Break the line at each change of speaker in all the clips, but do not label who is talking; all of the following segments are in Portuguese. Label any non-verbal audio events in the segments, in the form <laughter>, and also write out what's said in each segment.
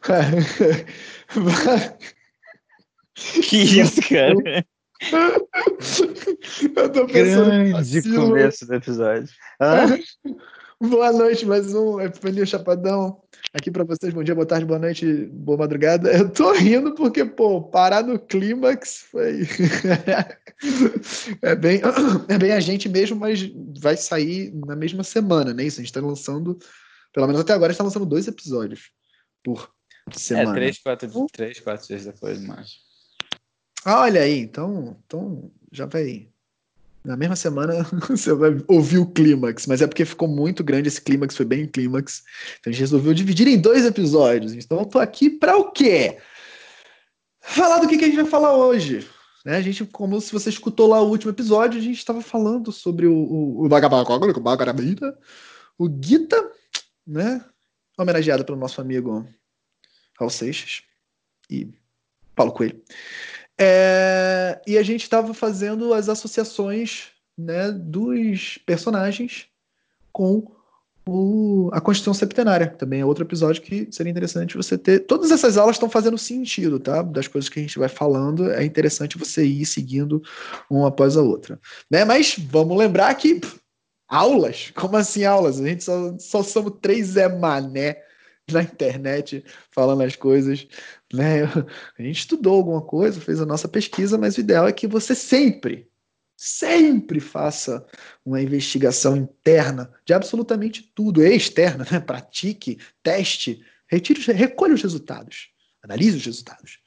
<laughs> que isso, cara?
Eu tô pensando
Grande começo do episódio. Hã? <laughs>
Boa noite, mais um Epifania Chapadão. Aqui para vocês, bom dia, boa tarde, boa noite, boa madrugada. Eu tô rindo porque, pô, parar no clímax foi. <laughs> é, bem, é bem a gente mesmo, mas vai sair na mesma semana, né? Isso, a gente tá lançando, pelo menos até agora, a gente tá lançando dois episódios por semana.
É, três, quatro, três, quatro dias depois, mas.
Ah, olha aí, então, então já vai. Na mesma semana <laughs> você vai ouvir o clímax, mas é porque ficou muito grande esse clímax, foi bem clímax. Então a gente resolveu dividir em dois episódios. Então eu tô aqui para o quê? Falar do que, que a gente vai falar hoje. Né? A gente, como se você escutou lá o último episódio, a gente estava falando sobre o, o, o o Gita, né? Homenageado pelo nosso amigo Raul Seixas e Paulo Coelho. É, e a gente estava fazendo as associações né, dos personagens com o, a Constituição Septenária. Também é outro episódio que seria interessante você ter. Todas essas aulas estão fazendo sentido, tá? Das coisas que a gente vai falando, é interessante você ir seguindo uma após a outra. Né? Mas vamos lembrar que aulas? Como assim aulas? A gente só, só somos três Zé Mané <laughs> na internet falando as coisas. Né? <laughs> A gente estudou alguma coisa, fez a nossa pesquisa, mas o ideal é que você sempre, sempre faça uma investigação interna de absolutamente tudo, externa, né? pratique, teste, retire, recolha os resultados, analise os resultados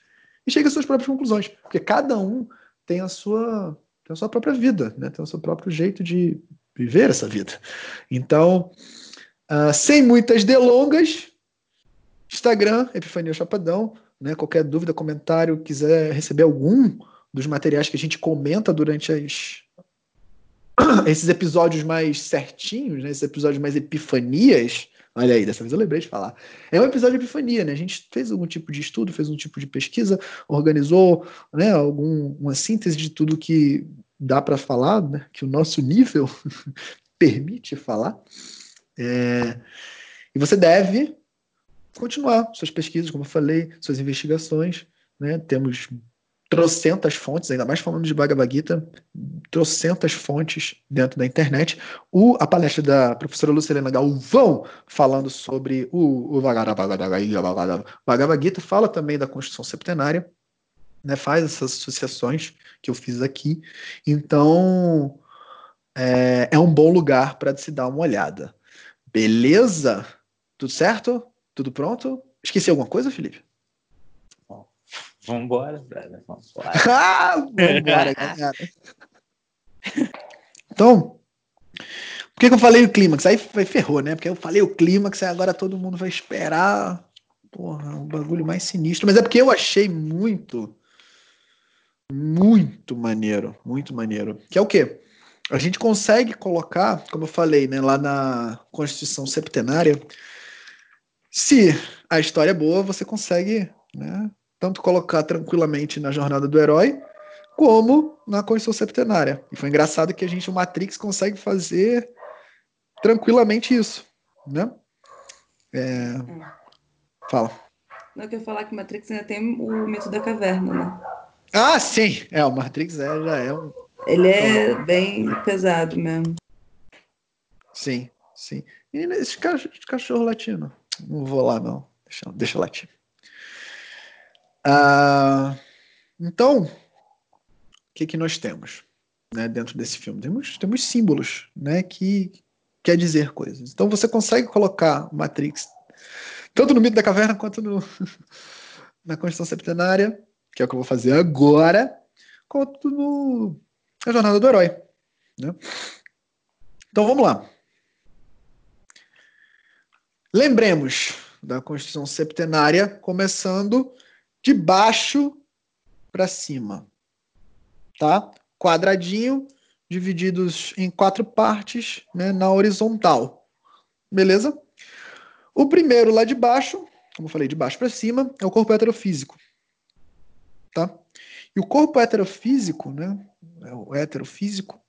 e chegue às suas próprias conclusões, porque cada um tem a sua, tem a sua própria vida, né? tem o seu próprio jeito de viver essa vida. Então, uh, sem muitas delongas, Instagram, Epifania Chapadão. Né? Qualquer dúvida, comentário, quiser receber algum dos materiais que a gente comenta durante as, <coughs> esses episódios mais certinhos, né? esses episódios mais epifanias. Olha aí, dessa vez eu lembrei de falar. É um episódio de epifania, né? A gente fez algum tipo de estudo, fez um tipo de pesquisa, organizou né, algum, uma síntese de tudo que dá para falar, né? que o nosso nível <laughs> permite falar. É, e você deve continuar suas pesquisas, como eu falei, suas investigações. Né? Temos trocentas fontes, ainda mais falando de Bhagavad Gita, trocentas fontes dentro da internet. O, a palestra da professora Lucilena Galvão, falando sobre o, o Bhagavad Gita, fala também da Constituição Septenária, né, faz essas associações que eu fiz aqui. Então, é, é um bom lugar para se dar uma olhada. Beleza? Tudo certo? Tudo pronto? Esqueci alguma coisa, Felipe?
Vambora, brother. Vambora. <laughs>
ah, vambora, <laughs> galera. Então, por que, que eu falei o clímax? Aí ferrou, né? Porque eu falei o clímax e agora todo mundo vai esperar. Porra, um bagulho mais sinistro. Mas é porque eu achei muito, muito maneiro. Muito maneiro. Que é o quê? A gente consegue colocar, como eu falei, né, lá na Constituição Septenária, se a história é boa, você consegue né, tanto colocar tranquilamente na jornada do herói, como na Constituição Septenária. E foi engraçado que a gente, o Matrix, consegue fazer tranquilamente isso. Né? É...
É.
Fala.
Não, eu quero falar que Matrix ainda tem o mito da caverna, né?
Ah, sim! É, o Matrix é, já é um.
Ele é bem pesado mesmo.
Sim, sim. E esse cachorro latino? Não vou lá, não. Deixa, deixa latir. Ah, então, o que, que nós temos né, dentro desse filme? Temos, temos símbolos né, que quer dizer coisas. Então você consegue colocar Matrix tanto no mito da caverna quanto no, <laughs> na Constituição Septenária, que é o que eu vou fazer agora, quanto no A Jornada do Herói. Né? Então vamos lá. Lembremos da Constituição Septenária, começando de baixo para cima. Tá? Quadradinho, divididos em quatro partes né, na horizontal. Beleza? O primeiro lá de baixo, como eu falei, de baixo para cima, é o corpo heterofísico. Tá? E o corpo heterofísico, né, é o heterofísico,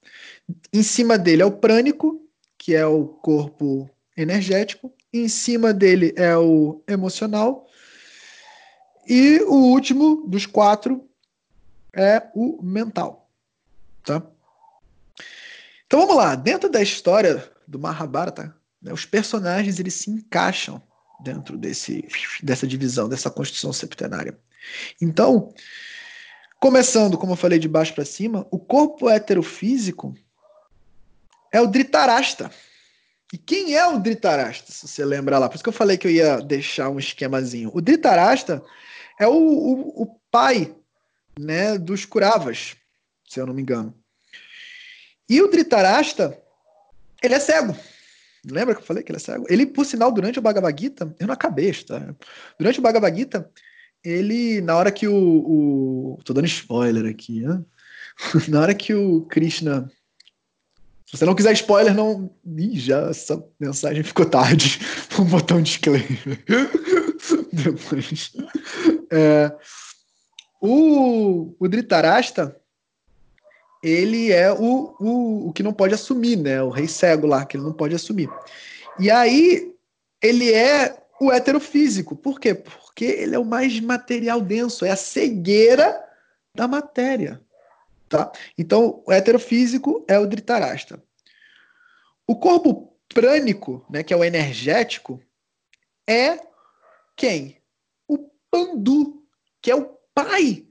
em cima dele é o prânico, que é o corpo energético, em cima dele é o emocional E o último dos quatro é o mental. Tá? Então vamos lá. Dentro da história do Mahabharata, né, os personagens eles se encaixam dentro desse, dessa divisão, dessa construção septenária. Então, começando, como eu falei, de baixo para cima, o corpo heterofísico é o Dhritarashtra. E quem é o Dhritarashtra, se você lembra lá? Por isso que eu falei que eu ia deixar um esquemazinho. O Dhritarashtra é o, o, o pai né, dos Kuravas, se eu não me engano. E o Dhritarashtra, ele é cego. Lembra que eu falei que ele é cego? Ele, por sinal, durante o Bhagavad Gita, eu não acabei, tá? Durante o Bhagavad Gita, ele, na hora que o. o tô dando spoiler aqui, né? <laughs> na hora que o Krishna. Se você não quiser spoiler, não. Ih, já essa mensagem ficou tarde. <laughs> Vou botar um disclaimer. <laughs> Depois. É, o, o Dhritarashtra, ele é o, o, o que não pode assumir, né? O rei cego lá, que ele não pode assumir. E aí, ele é o heterofísico. Por quê? Porque ele é o mais material denso, é a cegueira da matéria. Tá? Então, o heterofísico é o Dhritarashtra. O corpo prânico, né, que é o energético, é quem? O Pandu, que é o pai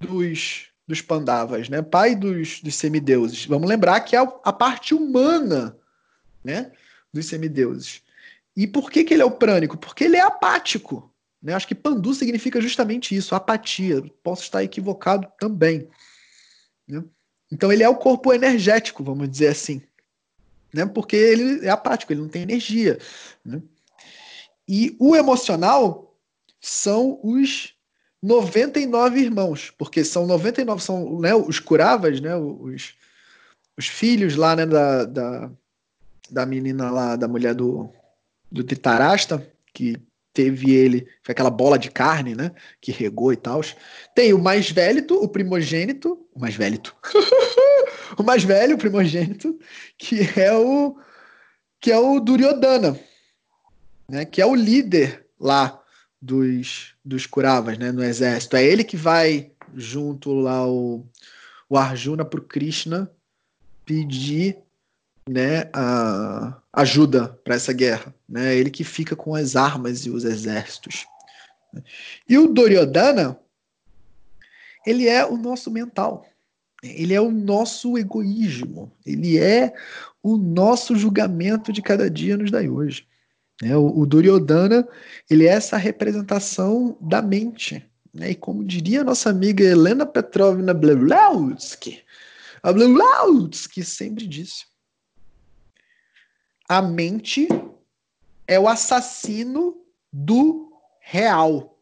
dos, dos Pandavas, né? pai dos, dos semideuses. Vamos lembrar que é a parte humana né? dos semideuses. E por que, que ele é o prânico? Porque ele é apático. Né? Acho que Pandu significa justamente isso, apatia. Posso estar equivocado também. Né? Então ele é o corpo energético, vamos dizer assim. Né? Porque ele é apático, ele não tem energia. Né? E o emocional são os 99 irmãos, porque são 99, são né, os curavas, né, os, os filhos lá né, da, da, da menina lá, da mulher do, do Titarasta, que teve ele, foi aquela bola de carne, né? Que regou e tal. Tem o mais velho, o primogênito, o mais velho, <laughs> o mais velho, o primogênito, que é o que é o Duryodhana, né? Que é o líder lá dos dos Kuravas, né? No exército. É ele que vai junto lá o, o Arjuna pro Krishna pedir né, a ajuda para essa guerra. Né? Ele que fica com as armas e os exércitos. E o Duryodhana, ele é o nosso mental. Ele é o nosso egoísmo. Ele é o nosso julgamento de cada dia nos dai hoje. É, o, o Duryodhana, ele é essa representação da mente. Né? E como diria a nossa amiga Helena Petrovna Blavatsky, a Blavatsky sempre disse, a mente é o assassino do real.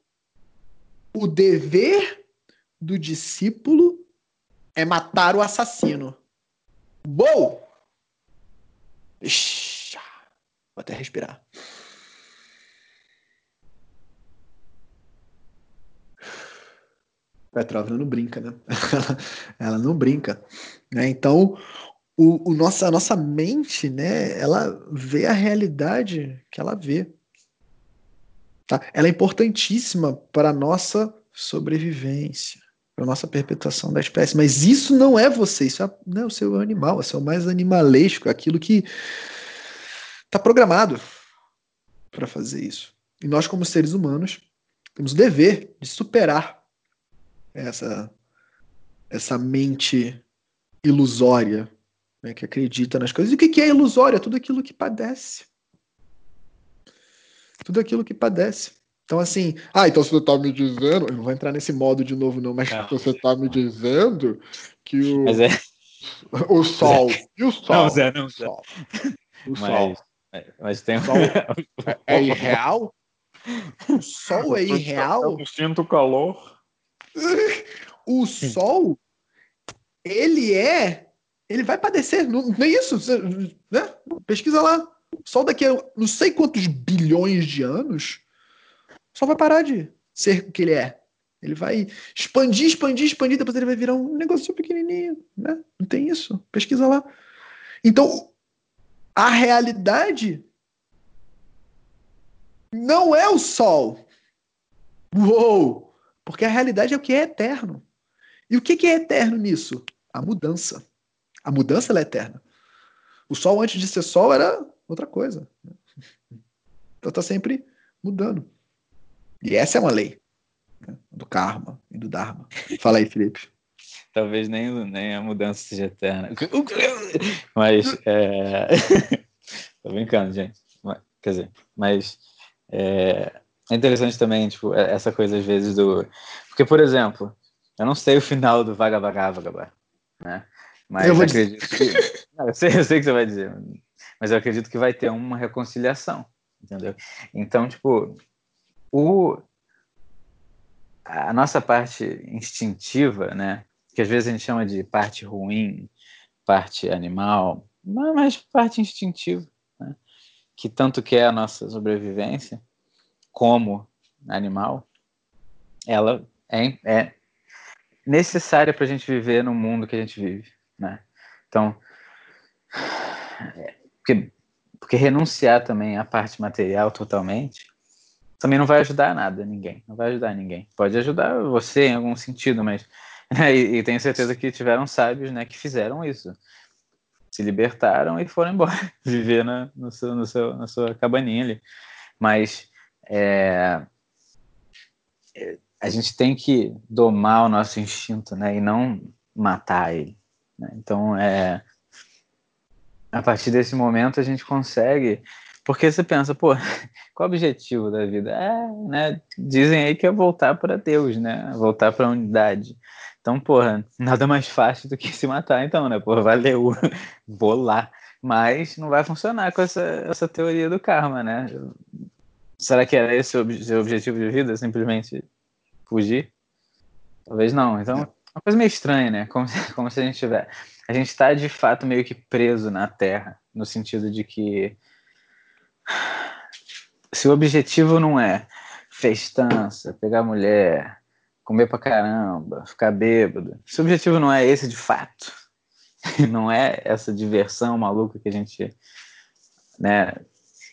O dever do discípulo é matar o assassino. Boa! Vou até respirar. Petrovna não brinca, né? <laughs> ela não brinca. Né? Então, o, o nossa, a nossa mente, né, ela vê a realidade que ela vê. Tá? Ela é importantíssima para a nossa sobrevivência, para a nossa perpetuação da espécie. Mas isso não é você, isso é, não é o seu animal, é o mais animalesco, aquilo que está programado para fazer isso. E nós, como seres humanos, temos o dever de superar essa, essa mente ilusória né, que acredita nas coisas. E o que é ilusório? É tudo aquilo que padece. Tudo aquilo que padece. Então, assim, ah, então você está me dizendo, eu não vou entrar nesse modo de novo, não, mas não. você está me dizendo que o,
mas é...
o sol. Zé. E o sol?
Não, Zé, não, Zé.
O sol. O
mas,
sol.
mas tem
o sol é irreal? O sol é irreal?
Eu sinto calor.
O sol, ele é ele vai padecer. Não, não é isso? Né? Pesquisa lá. Só daqui a não sei quantos bilhões de anos, só vai parar de ser o que ele é. Ele vai expandir, expandir, expandir, depois ele vai virar um negócio pequenininho, né? Não tem isso. Pesquisa lá. Então, a realidade não é o sol. Uou! Porque a realidade é o que é eterno. E o que é eterno nisso? A mudança. A mudança é eterna. O sol antes de ser sol era outra coisa. Então está sempre mudando. E essa é uma lei né? do karma e do dharma. Fala aí, Felipe.
Talvez nem, nem a mudança seja eterna. Mas. É... <laughs> Tô brincando, gente. Quer dizer, mas. É... é interessante também, tipo, essa coisa às vezes do. Porque, por exemplo, eu não sei o final do Vagabagavagabá, né? Mas eu acredito dizer. que. <laughs> Não, eu, sei, eu sei o que você vai dizer, mas eu acredito que vai ter uma reconciliação, entendeu? Então, tipo, o... a nossa parte instintiva, né? Que às vezes a gente chama de parte ruim, parte animal, mas parte instintiva, né? que tanto quer a nossa sobrevivência como animal, ela é, é necessária para a gente viver no mundo que a gente vive, né? Então, porque, porque renunciar também à parte material totalmente também não vai ajudar nada ninguém, não vai ajudar ninguém. Pode ajudar você em algum sentido, mas né, e, e, tenho certeza que tiveram sábios, né, que fizeram isso, se libertaram e foram embora <laughs> viver na, no seu, no seu, na sua cabaninha ali. Mas é, a gente tem que domar o nosso instinto, né, e não matar ele. Né? Então, é, a partir desse momento a gente consegue, porque você pensa, pô, <laughs> qual o objetivo da vida? É, né, dizem aí que é voltar para Deus, né, voltar para a unidade. Então, porra, nada mais fácil do que se matar, então, né, porra, valeu, <laughs> vou lá. Mas não vai funcionar com essa, essa teoria do karma, né? Será que era esse o objetivo de vida? Simplesmente fugir? Talvez não. Então, uma coisa meio estranha, né? Como, <laughs> como se a gente tiver. A gente está de fato meio que preso na Terra, no sentido de que se o objetivo não é festança, pegar mulher, comer pra caramba, ficar bêbado, se o objetivo não é esse de fato, <laughs> não é essa diversão maluca que a gente, né,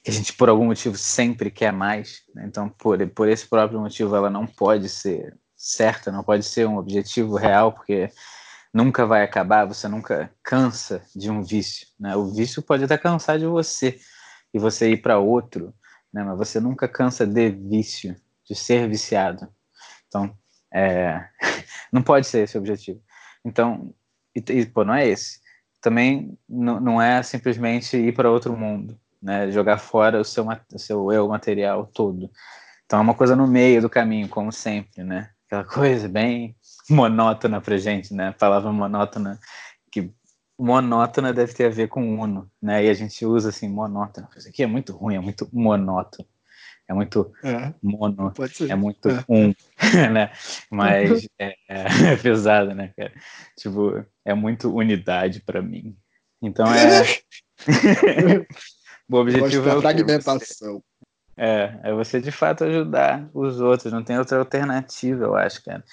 que a gente por algum motivo sempre quer mais, né? então por, por esse próprio motivo ela não pode ser certa, não pode ser um objetivo real, porque nunca vai acabar, você nunca cansa de um vício, né? O vício pode até cansar de você e você ir para outro, né? Mas você nunca cansa de vício, de ser viciado. Então, é... <laughs> não pode ser esse o objetivo. Então, e, e pô, não é esse. Também não é simplesmente ir para outro mundo, né? Jogar fora o seu, o seu eu material todo. Então é uma coisa no meio do caminho, como sempre, né? Aquela coisa bem monótona pra gente, né? A palavra monótona, que monótona deve ter a ver com uno, né? E a gente usa assim, monótona. Isso aqui é muito ruim, é muito monótono. É muito é, mono, é muito é. um, <laughs> né? Mas é, é, pesado, né, cara? Tipo, é muito unidade para mim. Então é. <laughs> <laughs> o objetivo é o
fragmentação.
É, é você de fato ajudar os outros, não tem outra alternativa, eu acho, cara.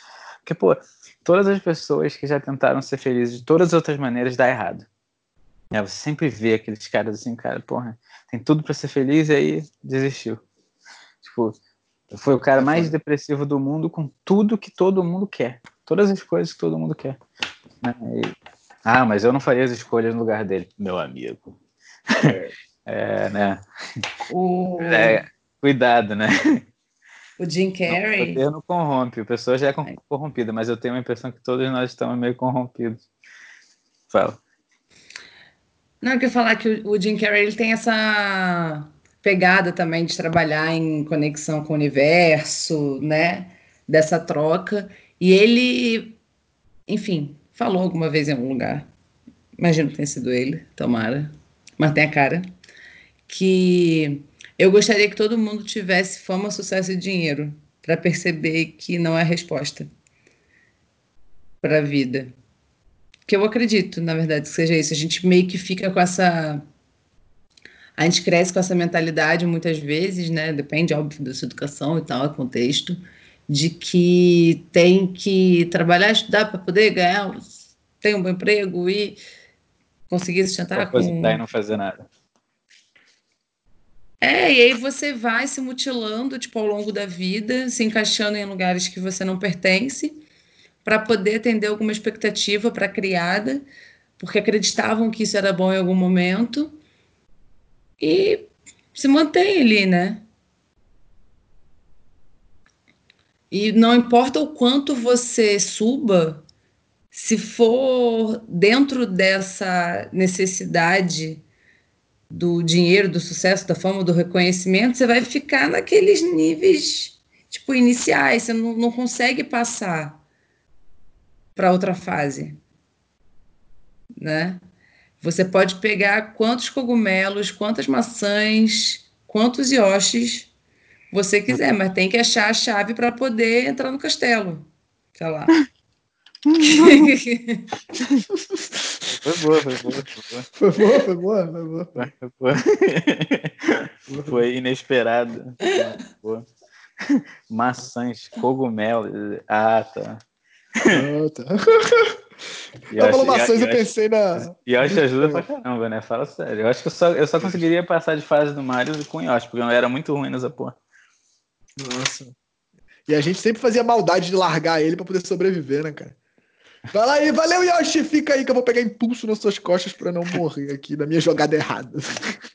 Porque, pô, todas as pessoas que já tentaram ser felizes de todas as outras maneiras dá errado. É, você sempre vê aqueles caras assim, cara, porra, tem tudo para ser feliz e aí desistiu. Tipo, foi o cara mais depressivo do mundo com tudo que todo mundo quer. Todas as coisas que todo mundo quer. Né? E, ah, mas eu não faria as escolhas no lugar dele, meu amigo. É. <laughs> É, né? O... É, cuidado, né?
O Jim Carrey.
o termo corrompe, a pessoa já é, é corrompida, mas eu tenho a impressão que todos nós estamos meio corrompidos. Fala.
Não, eu queria falar que o Jim Carrey ele tem essa pegada também de trabalhar em conexão com o universo, né? Dessa troca. E ele, enfim, falou alguma vez em algum lugar. Imagino que tenha sido ele, tomara. Mas tem a cara que eu gostaria que todo mundo tivesse fama, sucesso e dinheiro para perceber que não é a resposta para a vida. Que eu acredito, na verdade, que seja isso. A gente meio que fica com essa. A gente cresce com essa mentalidade muitas vezes, né? Depende, óbvio, da sua educação e tal, contexto, de que tem que trabalhar, estudar para poder ganhar, ter um bom emprego e conseguir sustentar
com. e não fazer nada.
É, e aí você vai se mutilando, tipo, ao longo da vida, se encaixando em lugares que você não pertence, para poder atender alguma expectativa para criada, porque acreditavam que isso era bom em algum momento, e se mantém ali, né? E não importa o quanto você suba, se for dentro dessa necessidade do dinheiro, do sucesso, da fama, do reconhecimento, você vai ficar naqueles níveis tipo iniciais, você não, não consegue passar para outra fase, né? Você pode pegar quantos cogumelos, quantas maçãs, quantos yoshis você quiser, mas tem que achar a chave para poder entrar no castelo. Sei lá. <laughs>
foi boa, foi boa,
foi boa. Foi boa, foi boa, foi boa. Foi,
foi inesperado. Boa. Maçãs, cogumelos. Ah, tá.
Ah, tá. Ela falou maçãs, eu, pensei na.
E Yoshi ajuda pra caramba, né? Fala sério. Eu acho que eu só, eu só conseguiria passar de fase do Mario com Yoshi, porque eu era muito ruim nessa porra.
Nossa. E a gente sempre fazia maldade de largar ele para poder sobreviver, né, cara? Vai lá aí, valeu, Yoshi. Fica aí que eu vou pegar impulso nas suas costas para não morrer aqui da minha jogada errada.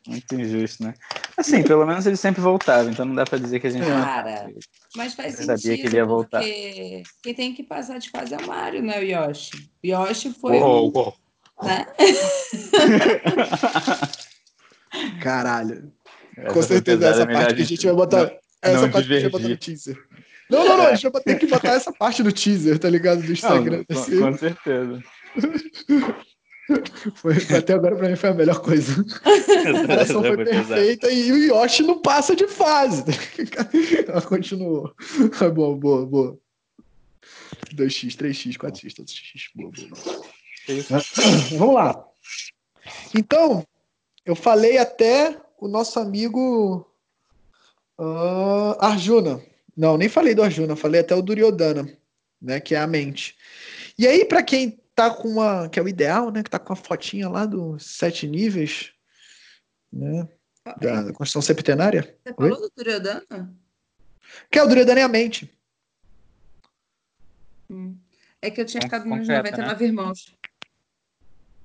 Muito injusto, né? Assim, pelo menos ele sempre voltava, então não dá para dizer que a gente.
Cara, mas faz sentido. Sabia que ele ia voltar. Porque quem tem que passar de fase é o Mario, né? O Yoshi. O Yoshi foi.
Uou, uou.
Né?
Caralho. Essa Com certeza essa parte que a gente vai botar. Não, essa
não
parte
divergir.
que a gente vai botar no teaser. Não, não, não, a gente vai ter que <laughs> botar essa parte do teaser, tá ligado? Do Instagram.
Não, com, com certeza. <laughs>
Foi, até agora pra mim foi a melhor coisa. <laughs> A comparação foi perfeita e o Yoshi não passa de fase. Ela continuou. Boa, boa, boa. 2x, 3x, 4x, todos x. Boa, boa. <coughs> Vamos lá. Então, eu falei até o nosso amigo uh, Arjuna. Não, nem falei do Arjuna, falei até o Duryodhana, né, que é a mente. E aí, para quem tá com uma, que é o ideal, né, que tá com a fotinha lá dos sete níveis, né, da Constituição Septenária.
Você falou Oi? do Duryodhana?
Que é o Duryodhana é a mente.
Hum. É que eu tinha ficado nos 99 né? irmãos.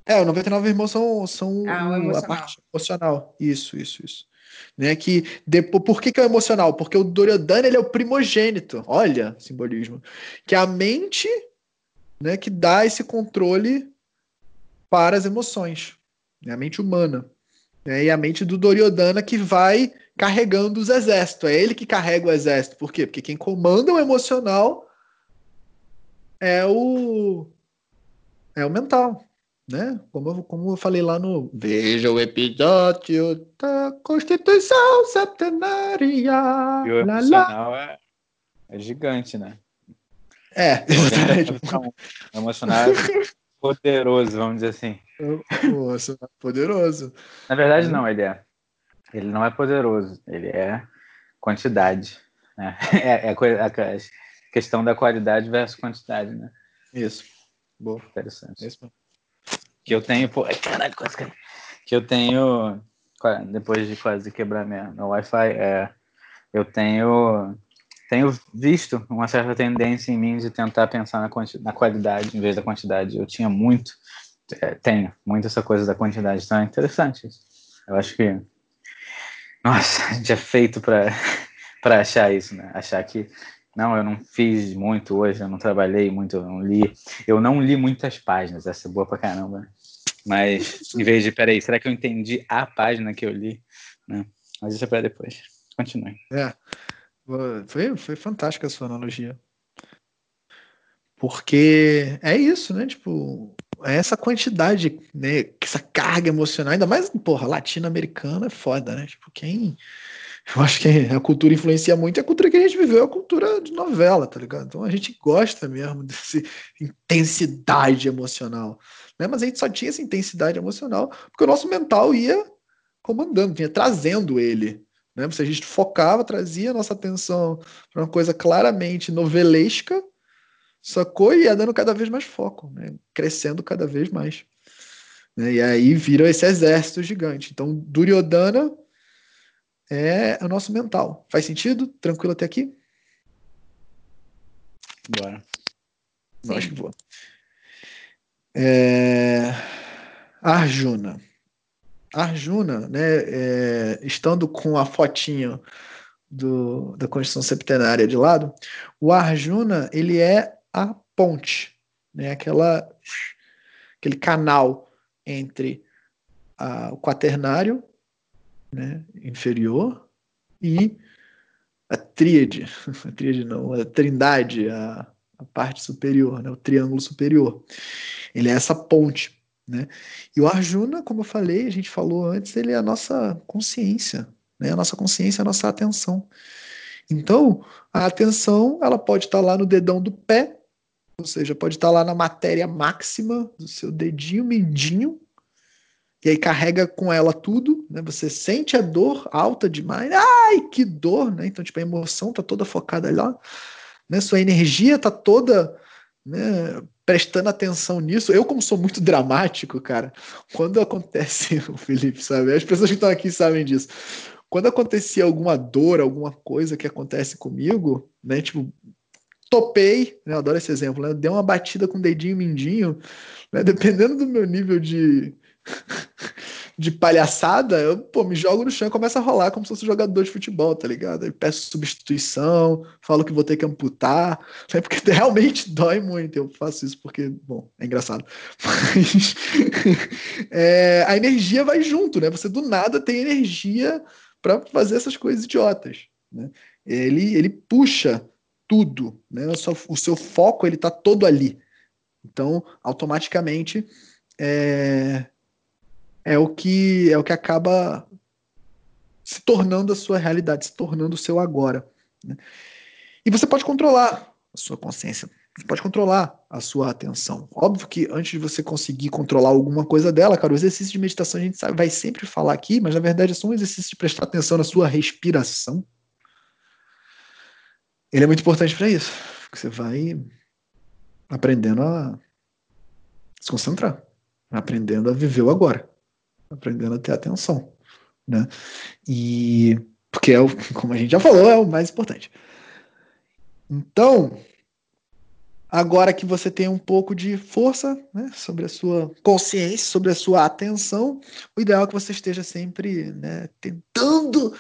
É, os 99 irmãos são, são
ah,
a parte emocional. Isso, isso, isso. Né, que depois, por que, que é emocional? Porque o Duryodhana ele é o primogênito. Olha, simbolismo. Que é a mente né, que dá esse controle para as emoções. Né, a mente humana. Né, e a mente do Duryodhana que vai carregando os exércitos. É ele que carrega o exército. Por quê? Porque quem comanda o emocional é o é o mental né? Como eu, como eu falei lá no Veja o episódio da Constituição Septenária.
E o emocional é, é gigante, né?
É, exatamente.
O emocional é poderoso, vamos dizer assim.
Nossa, poderoso.
Na verdade, não, ele é. Ele não é poderoso, ele é quantidade. Né? <laughs> É, é a, a questão da qualidade versus quantidade, né?
Isso.
Boa. Interessante. Isso que eu tenho, pô, caraca, quase que eu tenho, depois de quase quebrar minha, meu Wi-Fi, é, eu tenho, tenho visto uma certa tendência em mim de tentar pensar na, na qualidade em vez da quantidade. Eu tinha muito, é, tenho muito essa coisa da quantidade, então é interessante isso. Eu acho que, nossa, <laughs> a gente é feito para <laughs> achar isso, né? Achar que não, eu não fiz muito hoje, eu não trabalhei muito, eu não li. Eu não li muitas páginas, essa é boa pra caramba. Né? Mas, em vez de, peraí, será que eu entendi a página que eu li? Não, mas isso é para depois. Continue.
É, foi, foi fantástica a sua analogia. Porque é isso, né? Tipo, é essa quantidade, né? Essa carga emocional, ainda mais, porra, latino-americana é foda, né? Tipo, quem. Eu acho que a cultura influencia muito, a cultura que a gente viveu é a cultura de novela, tá ligado? Então a gente gosta mesmo dessa <laughs> intensidade emocional né? Mas a gente só tinha essa intensidade emocional porque o nosso mental ia comandando, vinha trazendo ele. Né? Se a gente focava, trazia a nossa atenção para uma coisa claramente novelesca, sacou? E ia dando cada vez mais foco, né? crescendo cada vez mais. Né? E aí vira esse exército gigante. Então, Duryodhana é o nosso mental. Faz sentido? Tranquilo até aqui?
Bora.
Eu acho que vou. É... Arjuna. Arjuna, né, é, estando com a fotinho do, da Constituição Septenária de lado, o Arjuna ele é a ponte, né, aquela, aquele canal entre a, o quaternário né, inferior e a tríade, <laughs> a tríade não, a trindade, a, a parte superior, né, o triângulo superior. Ele é essa ponte. Né? E o Arjuna, como eu falei, a gente falou antes, ele é a nossa consciência, né? a nossa consciência, a nossa atenção. Então, a atenção ela pode estar lá no dedão do pé, ou seja, pode estar lá na matéria máxima do seu dedinho mindinho, e aí carrega com ela tudo, né? Você sente a dor alta demais, ai, que dor, né? Então, tipo, a emoção tá toda focada lá, né? Sua energia tá toda né, prestando atenção nisso. Eu, como sou muito dramático, cara, quando acontece, <laughs> o Felipe sabe, as pessoas que estão aqui sabem disso. Quando acontecia alguma dor, alguma coisa que acontece comigo, né, tipo, topei, né, eu adoro esse exemplo, né, dei uma batida com o dedinho mindinho, né, dependendo do meu nível de <laughs> de palhaçada, eu pô, me jogo no chão e começo a rolar como se fosse jogador de futebol, tá ligado? Aí peço substituição, falo que vou ter que amputar, né? <laughs> porque realmente dói muito. Eu faço isso porque, bom, é engraçado. <laughs> Mas é, a energia vai junto, né? Você do nada tem energia para fazer essas coisas idiotas. Né? Ele, ele puxa tudo, né? O seu, o seu foco ele tá todo ali. Então, automaticamente, é, é o que é o que acaba se tornando a sua realidade, se tornando o seu agora. Né? E você pode controlar a sua consciência, você pode controlar a sua atenção. Óbvio que antes de você conseguir controlar alguma coisa dela, cara, o exercício de meditação a gente sabe, vai sempre falar aqui, mas na verdade é só um exercício de prestar atenção na sua respiração. Ele é muito importante para isso, porque você vai aprendendo a se concentrar, aprendendo a viver o agora aprendendo a ter atenção, né? E porque é o, como a gente já falou, é o mais importante. Então, agora que você tem um pouco de força né, sobre a sua consciência, sobre a sua atenção, o ideal é que você esteja sempre né, tentando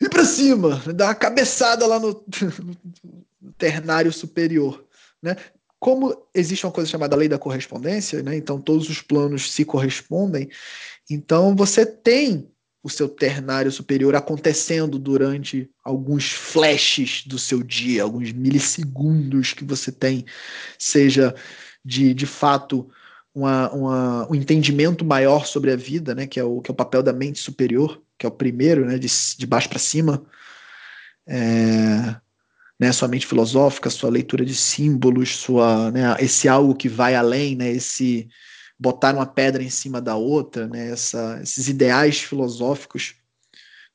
ir para cima, dar uma cabeçada lá no, <laughs> no ternário superior. Né? Como existe uma coisa chamada lei da correspondência, né? então todos os planos se correspondem, então você tem o seu ternário superior acontecendo durante alguns flashes do seu dia, alguns milissegundos que você tem, seja de, de fato uma, uma, um entendimento maior sobre a vida, né? que, é o, que é o papel da mente superior, que é o primeiro, né? de, de baixo para cima. É, né, sua mente filosófica, sua leitura de símbolos, sua, né, esse algo que vai além, né, esse botar uma pedra em cima da outra, né, essa, esses ideais filosóficos.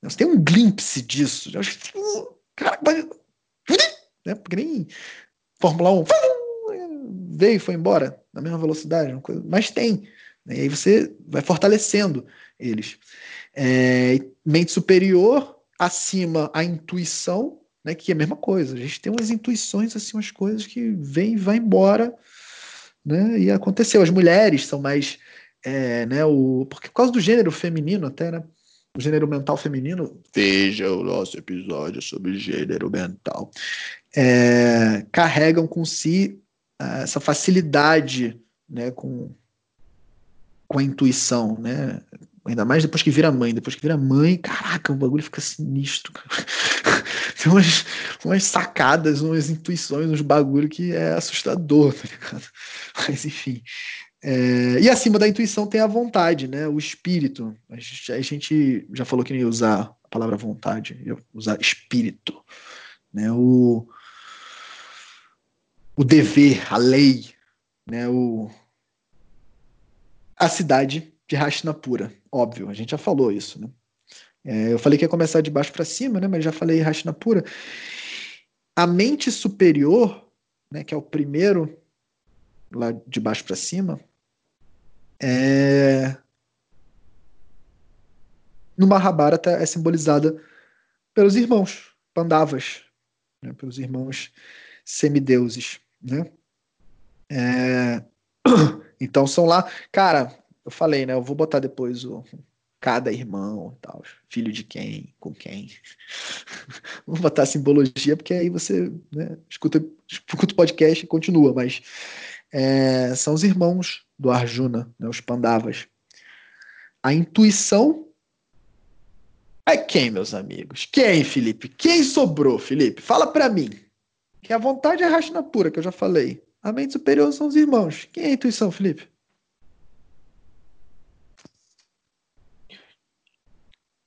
Você tem um glimpse disso. Eu acho que, cara, né, porque nem Fórmula 1 veio e foi embora na mesma velocidade, mas tem. Né, e aí você vai fortalecendo eles. É, mente superior, acima a intuição, né? Que é a mesma coisa. A gente tem umas intuições, assim, umas coisas que vem e vai embora, né? E aconteceu. As mulheres são mais, é, né? O porque por causa do gênero feminino até, né? O gênero mental feminino. Veja o nosso episódio sobre gênero mental. É, carregam com si uh, essa facilidade, né? Com com a intuição, né? Ainda mais depois que vira mãe. Depois que vira mãe, caraca, o bagulho fica sinistro. Tem umas, umas sacadas, umas intuições, uns bagulho que é assustador, tá ligado? <laughs> Mas enfim. É, e acima da intuição tem a vontade, né? O espírito. A gente, a gente já falou que ia usar a palavra vontade, ia usar espírito. Né? O, o dever, a lei, né? o, a cidade de Hastinapura. Óbvio, a gente já falou isso, né? É, eu falei que ia começar de baixo para cima, né? Mas já falei Hastinapura. A mente superior, né? Que é o primeiro lá de baixo para cima, é... no Mahabharata é simbolizada pelos irmãos Pandavas, né, pelos irmãos semideuses, né? É... <clears throat> Então são lá, cara, eu falei, né? Eu vou botar depois o cada irmão, tal, filho de quem, com quem. <laughs> vou botar simbologia porque aí você né, escuta, escuta o podcast e continua, mas é, são os irmãos do Arjuna, né, os Pandavas. A intuição é quem, meus amigos? Quem, Felipe? Quem sobrou, Felipe? Fala para mim. Que a vontade é a pura, que eu já falei. A mente superior são os irmãos. Quem é a intuição, Felipe?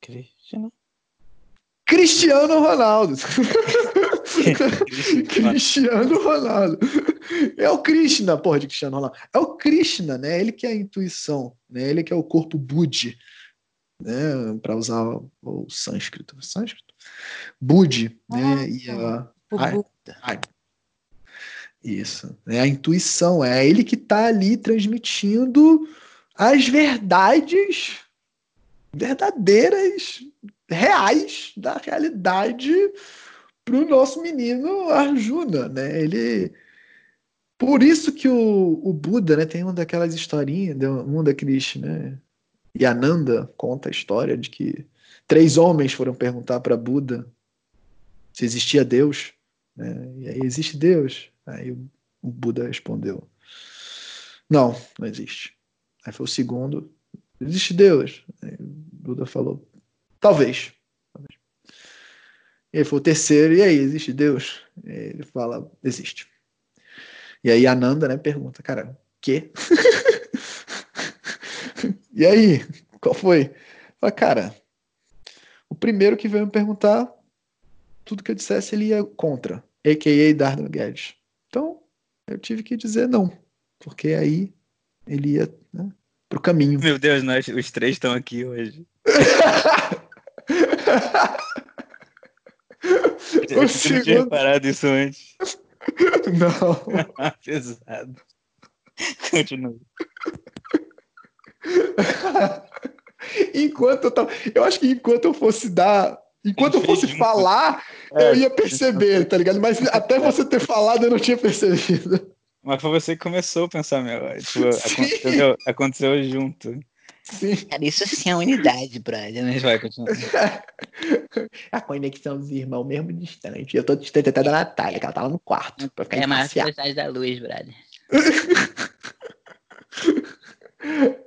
Cristiano.
Cristiano Ronaldo. Cristiano Ronaldo. É o Krishna, porra, de Cristiano Ronaldo. É o Krishna, né? Ele que é a intuição, né? Ele que é o corpo Budi, né? Para usar o, o sânscrito. Sânscrito? Budi, né? E a, a, a, isso. É a intuição. É ele que está ali transmitindo as verdades verdadeiras, reais da realidade para o nosso menino Arjuna, né? Ele por isso que o, o Buda, né, tem uma daquelas historinhas, um daqueles, né, Yananda conta a história de que três homens foram perguntar para Buda se existia Deus, né? E aí existe Deus? Aí o Buda respondeu: Não, não existe. Aí foi o segundo: Existe Deus? O Buda falou: Talvez. E aí foi o terceiro: E aí, existe Deus? E ele fala: Existe. E aí Ananda, né, pergunta: Cara, quê? <laughs> e aí, qual foi? Fala, cara, o primeiro que veio me perguntar, tudo que eu dissesse ele ia contra, a.k.a. Dardo Guedes. Então, eu tive que dizer não, porque aí ele ia né, pro caminho.
Meu Deus, nós os três estão aqui hoje. <laughs> eu não tinha reparado isso antes. <laughs>
Não. <laughs>
Pesado. Continua.
enquanto eu tava. Eu acho que enquanto eu fosse dar. Enquanto eu fosse falar, é, eu ia perceber, tá ligado? Mas até você ter falado, eu não tinha percebido.
Mas foi você que começou a pensar, meu. Tipo, <laughs> aconteceu, aconteceu junto.
Sim.
Cara, isso sim é unidade, brother. Mas vai continuar. <laughs>
a conexão dos irmãos mesmo distante. Eu tô distante até da Natália, que ela tá lá no quarto. Pra ficar
é mais velocidade da luz, brother. <laughs>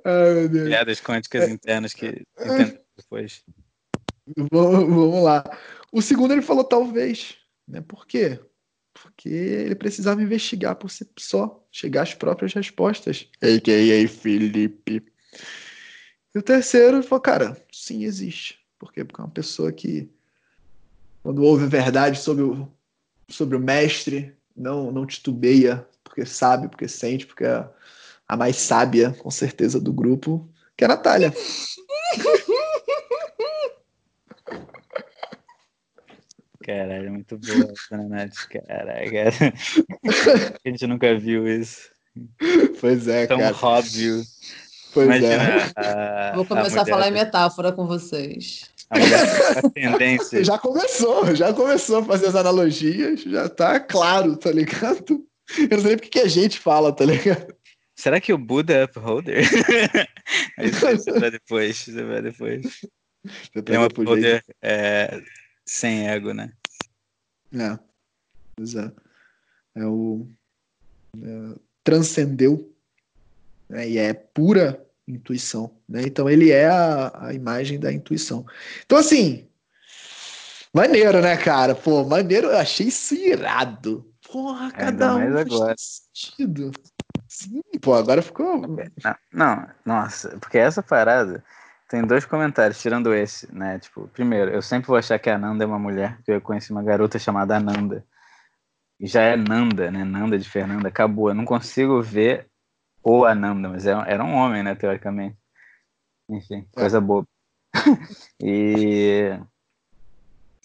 Ai, meu Deus.
Piadas quânticas é. internas que entendo depois.
Vamos, vamos lá. O segundo ele falou talvez. Né? Por quê? Porque ele precisava investigar por si só, chegar às próprias respostas. A.K.A. Felipe. E o terceiro falou, cara, sim, existe. Por quê? Porque é uma pessoa que, quando ouve a verdade sobre o, sobre o mestre, não, não titubeia, porque sabe, porque sente, porque é a mais sábia, com certeza, do grupo, que é a Natália.
Caralho, é muito boa essa Nath, caralho, cara. <laughs> A gente nunca viu isso.
Pois é,
Tão
cara.
óbvio.
Pois
Imagina
é.
a-
Vou começar a,
mulher-
falar em metáfora com vocês.
A mulher a tendência.
Já começou, já começou a fazer as analogias, já tá claro, tá ligado? Eu não sei nem porque que a gente fala, tá ligado?
Será que o Buda é upholder? <laughs> Isso você vai depois. Você vai depois. Ele é um
puxei.
upholder é, sem ego, né?
É. Pois é. É o. é, transcendeu. né, E é pura intuição. Né? Então ele é a, a imagem da intuição. Então, assim. Maneiro, né, cara? Pô, maneiro. Eu achei isso irado. Porra, cada um
agora.
sentido. Sim, pô, agora ficou.
Não, não, nossa, porque essa parada tem dois comentários, tirando esse, né? Tipo, primeiro, eu sempre vou achar que a Nanda é uma mulher, porque eu conheci uma garota chamada Ananda. E já é Nanda, né? Nanda de Fernanda, acabou. Eu não consigo ver o Ananda, mas era, era um homem, né, teoricamente. Enfim, coisa boba. <laughs> e,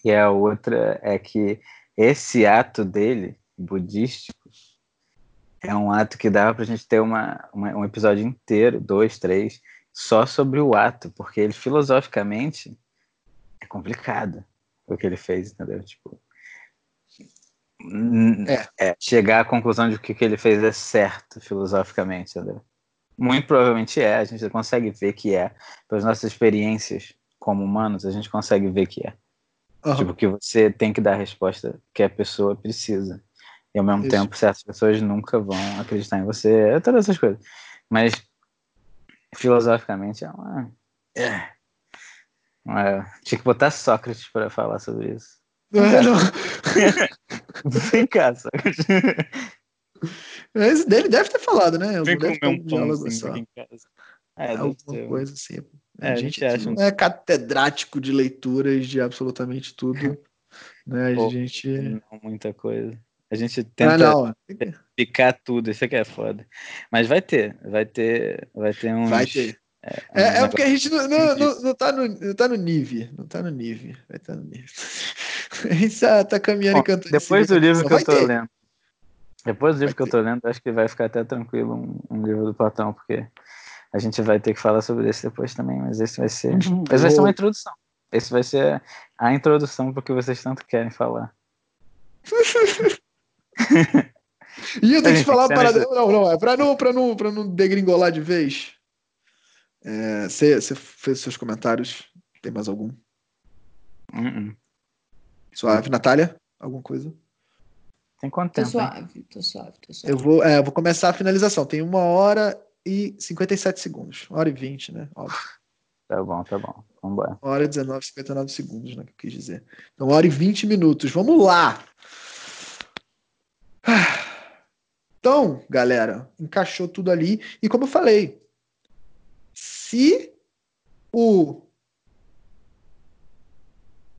e a outra é que esse ato dele, budístico, é um ato que dava pra gente ter uma, uma- um episódio inteiro, dois, três, só sobre o ato, porque ele filosoficamente é complicado o que ele fez, entendeu? Tipo, é. é chegar à conclusão de que o que ele fez é certo filosoficamente, entendeu? Muito provavelmente é, a gente consegue ver que é. Pelas nossas experiências como humanos, a gente consegue ver que é. Uhum. Tipo, que você tem que dar a resposta que a pessoa precisa. E ao mesmo Isso. tempo, certas pessoas nunca vão acreditar em você, todas essas coisas. Mas, filosoficamente, é uma. É. uma... Tinha que botar Sócrates para falar sobre isso.
É, não. <laughs>
Vem cá, Sócrates.
Mas dele deve ter falado, né?
Vem comer um aqui em
casa. É, alguma coisa assim. É, a gente, a gente não é catedrático de leituras de absolutamente tudo. Né? A Pô, gente.
Não, muita coisa. A gente ah, tenta ah, picar tudo, isso aqui é foda. Mas vai ter, vai ter, vai ter uns.
Vai ter. É, é, é porque a gente não, não, não, não, tá no, não tá no nível. Não tá no nível. Vai estar tá no nível. <laughs> A gente tá, tá caminhando Bom, e cantando.
Depois do livro que eu tô ter. lendo. Depois do livro vai que ter. eu tô lendo, acho que vai ficar até tranquilo um, um livro do Platão, porque a gente vai ter que falar sobre esse depois também, mas esse vai ser. Uhum. Esse vai ser uma introdução. Esse vai ser a introdução porque vocês tanto querem falar. <laughs>
e eu tenho que falar para Não, não, é para não, pra não, pra não degringolar de vez. É, você, você fez seus comentários? Tem mais algum?
Uh -uh.
Suave. Natália? Alguma coisa?
Tem quanto tempo?
Tô suave, tô suave, tô suave.
Eu vou, é, eu vou começar a finalização. Tem uma hora e 57 segundos. Uma hora e 20, né? Óbvio. <laughs>
Tá bom, tá bom. Vamos embora.
Uma hora e 19, 59 segundos, né? Que eu quis dizer. Então, uma hora e 20 minutos. Vamos lá! Então, galera, encaixou tudo ali. E como eu falei, se o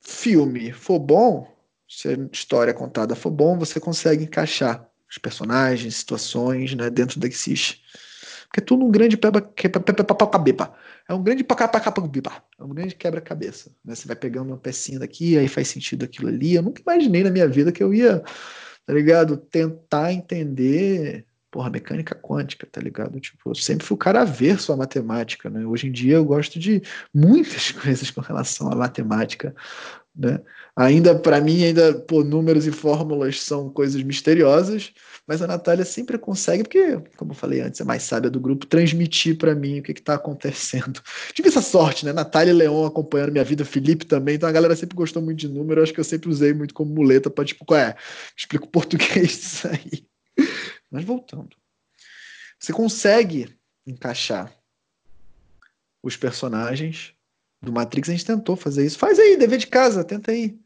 filme for bom, se a história contada for bom, você consegue encaixar os personagens, situações, né, dentro desses porque é tudo um grande é um grande é um grande quebra-cabeça. Né? Você vai pegando uma pecinha daqui, aí faz sentido aquilo ali. Eu nunca imaginei na minha vida que eu ia, tá ligado? Tentar entender porra, mecânica quântica, tá ligado? Tipo, eu sempre fui o cara averso à matemática, né? Hoje em dia eu gosto de muitas <laughs> coisas com relação à matemática, né? Ainda, para mim, ainda, pô, números e fórmulas são coisas misteriosas, mas a Natália sempre consegue, porque, como eu falei antes, é mais sábia do grupo, transmitir para mim o que está acontecendo. <laughs> Tive essa sorte, né? Natália e Leon acompanhando minha vida, Felipe também, então a galera sempre gostou muito de número, acho que eu sempre usei muito como muleta para, tipo, qual é? Explico <laughs> português disso aí. Mas voltando. Você consegue encaixar os personagens do Matrix, a gente tentou fazer isso. Faz aí, dever de casa, tenta aí.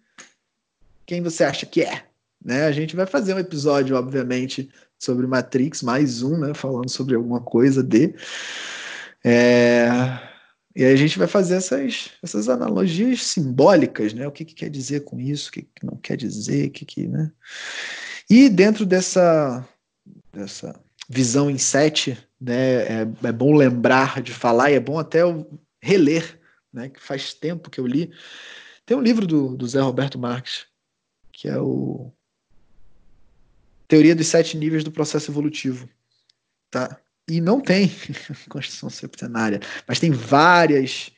Quem você acha que é? Né? A gente vai fazer um episódio, obviamente, sobre Matrix, mais um, né? Falando sobre alguma coisa de. É... E aí a gente vai fazer essas, essas analogias simbólicas, né? O que, que quer dizer com isso, o que, que não quer dizer, o que, que, né? E dentro dessa, dessa visão em sete, né? É, é bom lembrar de falar e é bom até reler, né? Que faz tempo que eu li. Tem um livro do, do Zé Roberto Marques, que é o Teoria dos Sete Níveis do Processo Evolutivo. Tá? E não tem <laughs> Constituição Septenária, mas tem várias.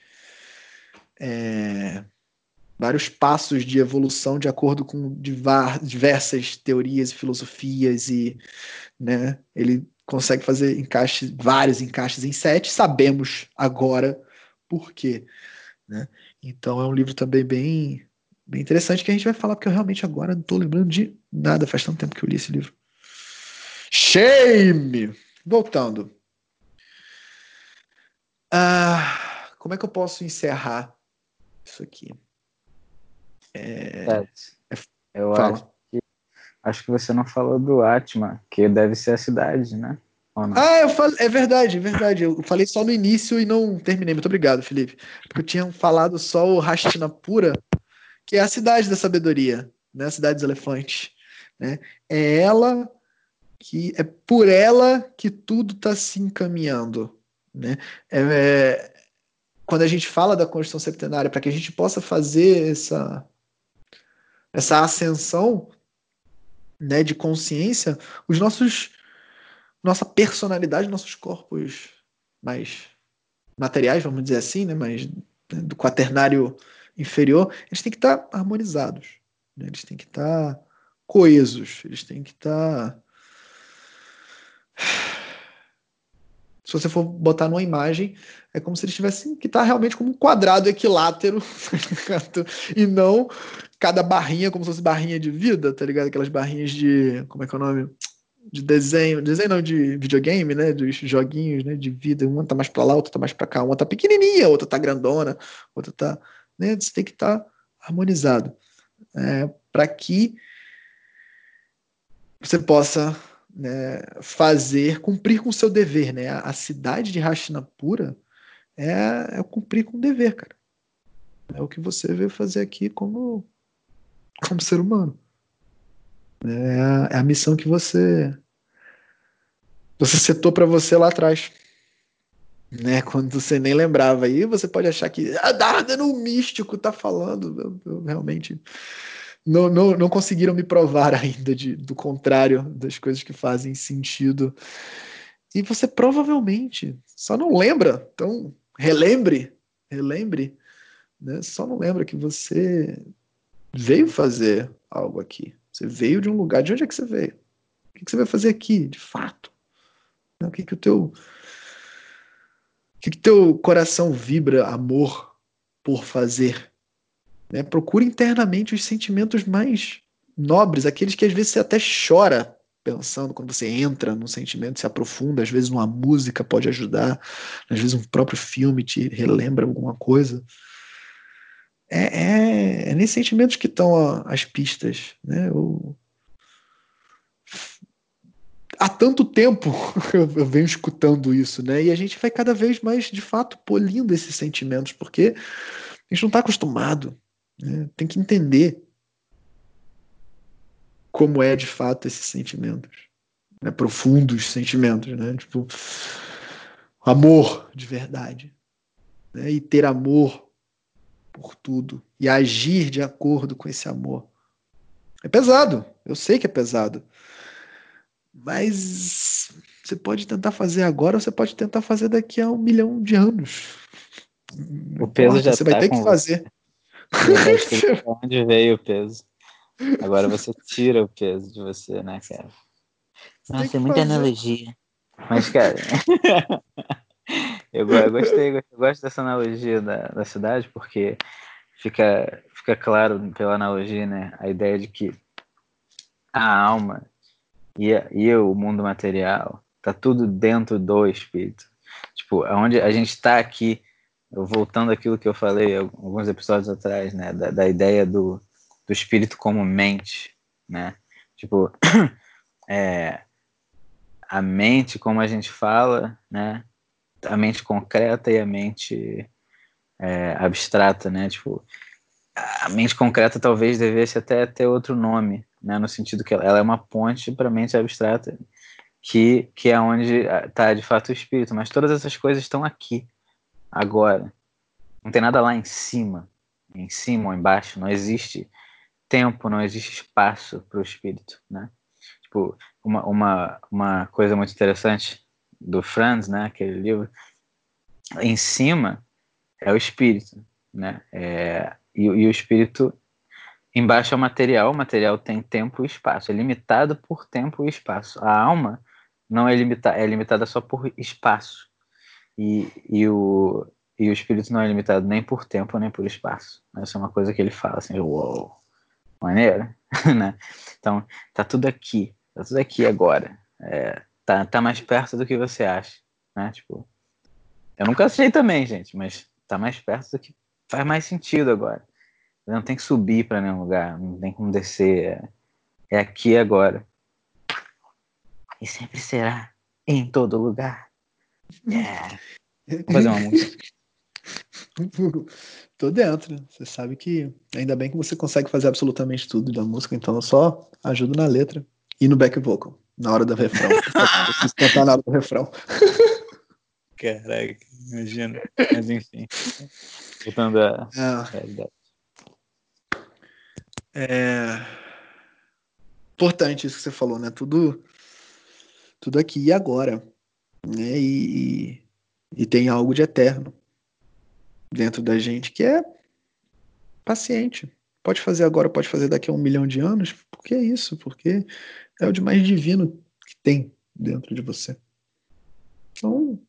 É, vários passos de evolução de acordo com diversas teorias e filosofias e né, ele consegue fazer encaixes, vários encaixes em sete, sabemos agora por quê. Né? Então é um livro também bem bem interessante que a gente vai falar, porque eu realmente agora não estou lembrando de nada, faz tanto tempo que eu li esse livro. Shame! Voltando. Ah, como é que eu posso encerrar isso aqui?
É... É, eu acho que, acho que você não falou do Atma, que deve ser a cidade, né?
Ah, eu falei, é verdade, é verdade. Eu falei só no início e não terminei. Muito obrigado, Felipe. Porque eu tinha falado só o Hastinapura, que é a cidade da sabedoria, né? A cidade dos elefantes. Né? É ela que é por ela que tudo está se encaminhando. Né? É, é, quando a gente fala da Constituição Septenária, para que a gente possa fazer essa, essa ascensão né, de consciência, os nossos nossa personalidade, nossos corpos mais materiais, vamos dizer assim, né, mas né, do quaternário inferior, eles têm que estar harmonizados, né, eles têm que estar coesos, eles têm que estar. Se você for botar numa imagem, é como se eles tivessem que estar realmente como um quadrado equilátero, <laughs> tá e não cada barrinha como se fosse barrinha de vida, tá ligado? Aquelas barrinhas de. Como é que é o nome? De desenho, desenho não, de videogame, né? Dos joguinhos, né? De vida. Uma tá mais pra lá, outra tá mais pra cá. Uma tá pequenininha, outra tá grandona, outra tá. Né? Você tem que estar tá harmonizado. É, para que você possa né, fazer, cumprir com o seu dever, né? A, cidade de Hastinapura é, é cumprir com o dever, cara. É o que você veio fazer aqui como, como ser humano. É a, é a missão que você você setou para você lá atrás. Né, quando você nem lembrava. Aí você pode achar que ah, Dardan, o místico, tá falando. Eu, eu realmente não, não, não conseguiram me provar <laughs> ainda de, do contrário das coisas que fazem sentido. E você provavelmente só não lembra. Então, relembre, relembre. Né? Só não lembra que você veio fazer algo aqui. Você veio de um lugar. De onde é que você veio? O que, você vai fazer aqui, de fato? O que, que o teu. O que, que teu coração vibra amor por fazer? Né? Procure internamente os sentimentos mais nobres, aqueles que às vezes você até chora pensando quando você entra num sentimento, se aprofunda. Às vezes uma música pode ajudar, às vezes um próprio filme te relembra alguma coisa. É, é, é nesses sentimentos que estão as pistas. Né? Eu, há tanto tempo <laughs> eu venho escutando isso, né? E a gente vai cada vez mais, de fato, polindo esses sentimentos, porque a gente não está acostumado. Né? Tem que entender como é de fato esses sentimentos, né? profundos sentimentos, né? Tipo, amor de verdade, né? E ter amor por tudo e agir de acordo com esse amor. É pesado, eu sei que é pesado, mas você pode tentar fazer agora, ou você pode tentar fazer daqui a um milhão de anos.
O peso já
você tá vai ter que fazer. <laughs>
onde veio o peso. Agora você tira o peso de você, né, cara? Nossa, é muita fazer. analogia. Mas, cara, <laughs> eu, eu, gostei, eu gosto dessa analogia da, da cidade, porque fica, fica claro pela analogia, né? A ideia de que a alma e, a, e o mundo material tá tudo dentro do espírito. Tipo, onde a gente está aqui voltando àquilo que eu falei alguns episódios atrás, né, da, da ideia do, do espírito como mente, né, tipo, <clears throat> é, a mente, como a gente fala, né, a mente concreta e a mente é, abstrata, né, tipo, a mente concreta talvez devesse até ter outro nome, né, no sentido que ela, é uma ponte para a mente abstrata, que, que é onde está de fato o espírito, mas todas essas coisas estão aqui, agora. Não tem nada lá em cima, em cima ou embaixo. Não existe tempo, não existe espaço para o espírito, né? Tipo, uma, uma, uma coisa muito interessante do Franz, né, aquele livro, em cima é o espírito, né? É, e, e, o espírito embaixo é o material, o material tem tempo e espaço, é limitado por tempo e espaço. A alma não é limitada, é limitada só por espaço. E, e, o, e o espírito não é limitado nem por tempo nem por espaço. Essa é uma coisa que ele fala assim, uou, maneiro, <laughs> né? Então, tá tudo aqui, tá tudo aqui agora. É, tá, tá mais perto do que você acha, né? Tipo, eu nunca sei também, gente, mas tá mais perto do que faz mais sentido agora. Não tem que subir para nenhum lugar, não tem como descer. É, é aqui agora. E sempre será em todo lugar. É. Vou fazer uma música. <laughs>
Tô dentro. Você sabe que ainda bem que você consegue fazer absolutamente tudo da música, então eu só ajudo na letra e no back vocal, na hora do refrão. <laughs> Preciso cantar na hora do refrão.
Caraca, imagina. Mas enfim. Voltando à
é. realidade. É importante isso que você falou, né? Tudo, tudo aqui e agora. Né? E, E tem algo de eterno dentro da gente que é paciente. Pode fazer agora, pode fazer daqui a um milhão de anos. Por que isso? Porque é o de mais divino que tem dentro de você. Então,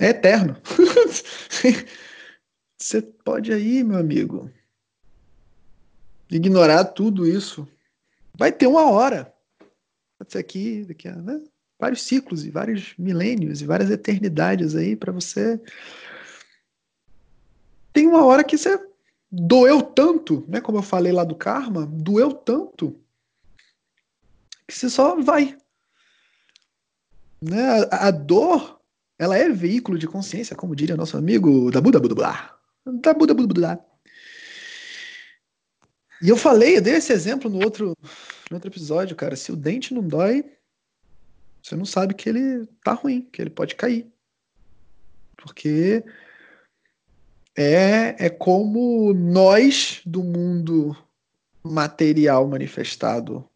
é eterno. <laughs> Você pode aí, meu amigo, ignorar tudo isso. Vai ter uma hora. Pode ser aqui, daqui a né? vários ciclos e vários milênios e várias eternidades aí para você. Tem uma hora que você doeu tanto, né? Como eu falei lá do karma, doeu tanto que você só vai. Né? A, a dor, ela é veículo de consciência, como diria nosso amigo da Buda Buda. Da Buda Buda. E eu falei, eu dei esse exemplo no outro, no outro episódio, cara. Se o dente não dói, você não sabe que ele tá ruim, que ele pode cair. Porque é, é como nós do mundo material manifestado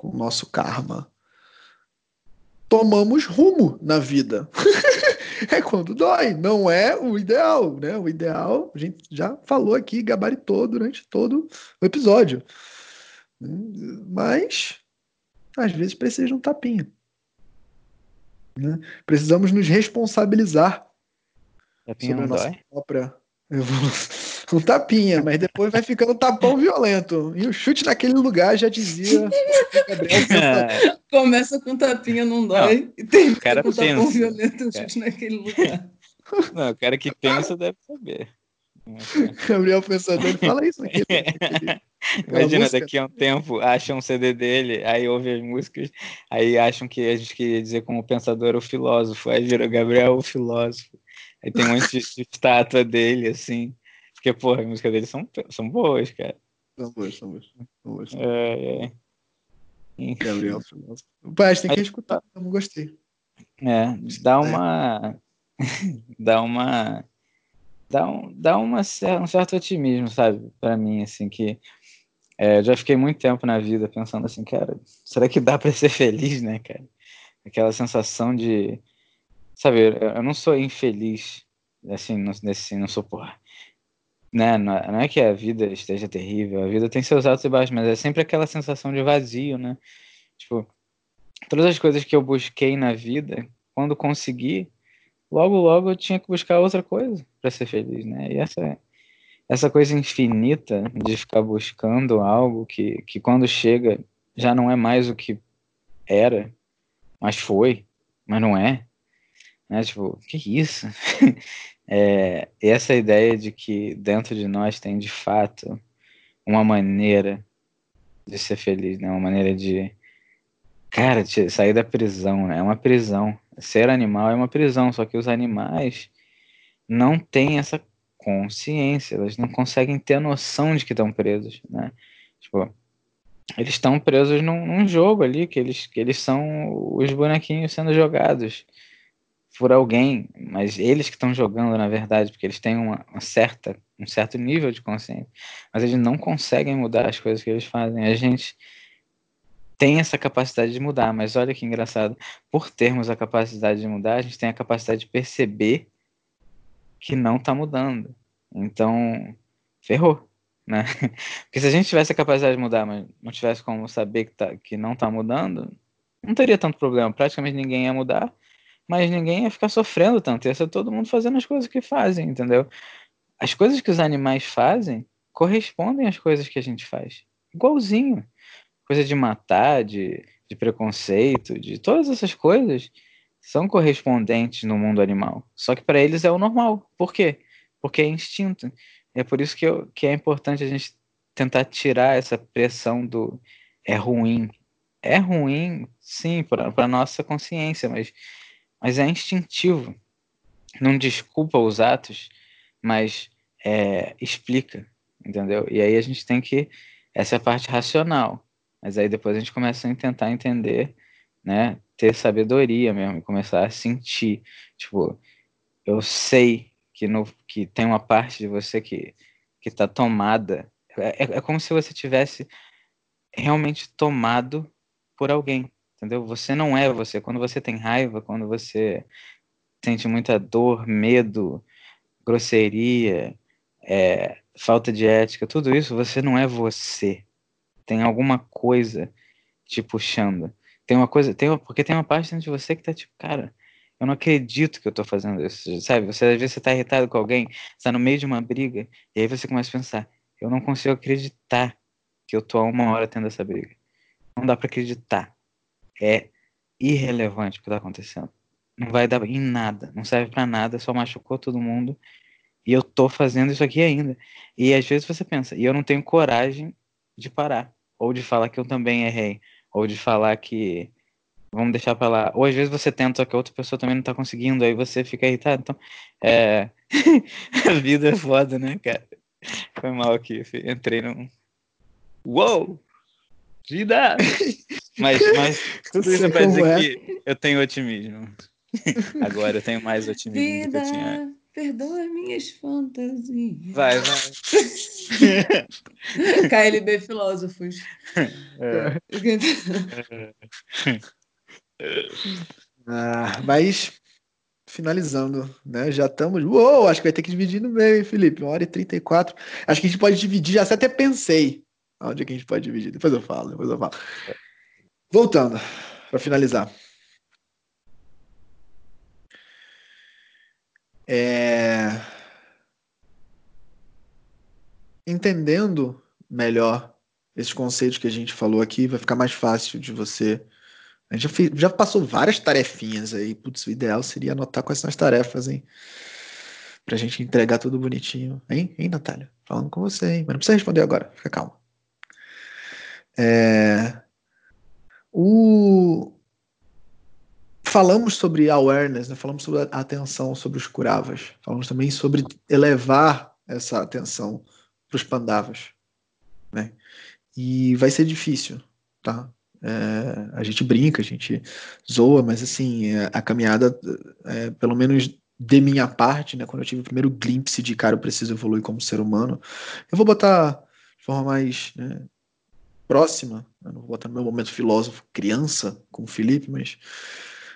com o nosso karma tomamos rumo na vida. <laughs> é quando dói, não é o ideal, né? O ideal, a gente já falou aqui, gabaritou durante todo o episódio. Mas às vezes precisa de um tapinha. Né? Precisamos nos responsabilizar
tapinha sobre a nossa dói.
própria <laughs> um tapinha, mas depois vai ficando um tapão violento. E o chute naquele lugar já dizia
Gabriel. <laughs> Começa com tapinha, não dói.
Não, e tem o cara
com
pensa,
tapão violento, um chute naquele lugar.
Não, o cara que pensa deve saber.
Gabriel Pensador fala isso naquele <laughs>
Imagina, daqui a um tempo acham um CD dele, aí ouve as músicas, aí acham que a gente queria dizer como pensador o filósofo, aí vira Gabriel o filósofo. Aí tem um monte de estátua dele, assim. Porque, porra, as músicas dele são, são boas, cara.
São boas, são boas. São boas.
É, é.
Gabriel, Pai, tem que escutar, eu não gostei.
É, dá uma. <laughs> dá uma. Dá, um, dá uma, um certo otimismo, sabe? Para mim, assim, que. É, já fiquei muito tempo na vida pensando assim, cara, será que dá para ser feliz, né, cara? Aquela sensação de. Sabe, eu não sou infeliz, assim, não, assim, não sou, porra, né? Não é, não é que a vida esteja terrível, a vida tem seus altos e baixos, mas é sempre aquela sensação de vazio, né? Tipo, todas as coisas que eu busquei na vida, quando consegui, logo, logo eu tinha que buscar outra coisa para ser feliz, né? E essa, essa coisa infinita de ficar buscando algo que, que quando chega já não é mais o que era, mas foi, mas não é. Né? Tipo, que isso? <laughs> É, essa ideia de que dentro de nós tem de fato uma maneira de ser feliz, né? Uma maneira de, cara, de sair da prisão, né? É uma prisão. Ser animal é uma prisão, só que os animais não têm essa consciência, eles não conseguem ter a noção de que estão presos, né? Tipo, eles estão presos num, num, jogo ali, que eles, que eles são os bonequinhos sendo jogados por alguém, mas eles que estão jogando, na verdade, porque eles têm uma, uma, certa, um certo nível de consciência, mas eles não conseguem mudar as coisas que eles fazem. A gente tem essa capacidade de mudar, mas olha que engraçado, por termos a capacidade de mudar, a gente tem a capacidade de perceber que não está mudando. Então, ferrou, né? <laughs> Porque se a gente tivesse a capacidade de mudar, mas não tivesse como saber que, tá, que não está mudando, não teria tanto problema. Praticamente ninguém ia mudar mas ninguém ia ficar sofrendo tanto, ia ser todo mundo fazendo as coisas que fazem, entendeu? As coisas que os animais fazem correspondem às coisas que a gente faz. Igualzinho. Coisa de matar, de, de preconceito, de todas essas coisas são correspondentes no mundo animal. Só que para eles é o normal. Por quê? Porque é instinto. É por isso que, eu, que é importante a gente tentar tirar essa pressão do é ruim. É ruim, sim, para a nossa consciência, mas mas é instintivo. Não desculpa os atos, mas é, explica, entendeu? E aí a gente tem que. Essa é a parte racional. Mas aí depois a gente começa a tentar entender, né? Ter sabedoria mesmo, começar a sentir. Tipo, eu sei que, no, que tem uma parte de você que, que tá tomada. É, é, é como se você tivesse realmente tomado por alguém entendeu? Você não é você. Quando você tem raiva, quando você sente muita dor, medo, grosseria, é, falta de ética, tudo isso, você não é você. Tem alguma coisa te puxando. Tem uma coisa, tem uma, porque tem uma parte dentro de você que tá tipo, cara, eu não acredito que eu tô fazendo isso, sabe? Você às vezes você tá irritado com alguém, está no meio de uma briga, e aí você começa a pensar, eu não consigo acreditar que eu tô há uma hora tendo essa briga. Não dá para acreditar. É irrelevante o que tá acontecendo. Não vai dar em nada, não serve para nada, só machucou todo mundo. E eu tô fazendo isso aqui ainda. E às vezes você pensa, e eu não tenho coragem de parar, ou de falar que eu também errei, ou de falar que vamos deixar para lá. Ou às vezes você tenta, que a outra pessoa também não tá conseguindo, aí você fica irritado. Então, é. <laughs> a vida é foda, né, cara? Foi mal aqui, entrei num. Uou! Vida! <laughs> Mas, mas tudo isso é pra dizer é? que eu tenho otimismo. <laughs> Agora eu tenho mais otimismo Vida, do que eu tinha.
Perdoa minhas fantasias.
Vai, <laughs> vai.
KLB Filósofos. É.
Ah, mas finalizando, né? Já estamos. Uou, acho que vai ter que dividir no meio, hein, Felipe? Uma hora e 34. Acho que a gente pode dividir, já até pensei onde é que a gente pode dividir. Depois eu falo, depois eu falo. Voltando, para finalizar. É... Entendendo melhor esses conceitos que a gente falou aqui, vai ficar mais fácil de você a gente já, fez, já passou várias tarefinhas aí. Putz, o ideal seria anotar quais são as tarefas, hein? Pra gente entregar tudo bonitinho. Hein, hein Natália? Falando com você, hein? Mas não precisa responder agora, fica calma. É... O... Falamos sobre awareness, né? falamos sobre a atenção sobre os curavas. Falamos também sobre elevar essa atenção para os pandavas. Né? E vai ser difícil, tá? É, a gente brinca, a gente zoa, mas assim, é, a caminhada, é, pelo menos de minha parte, né, quando eu tive o primeiro glimpse de cara, eu preciso evoluir como ser humano, eu vou botar de forma mais né, próxima, eu não vou botar no meu momento filósofo criança com o Felipe, mas,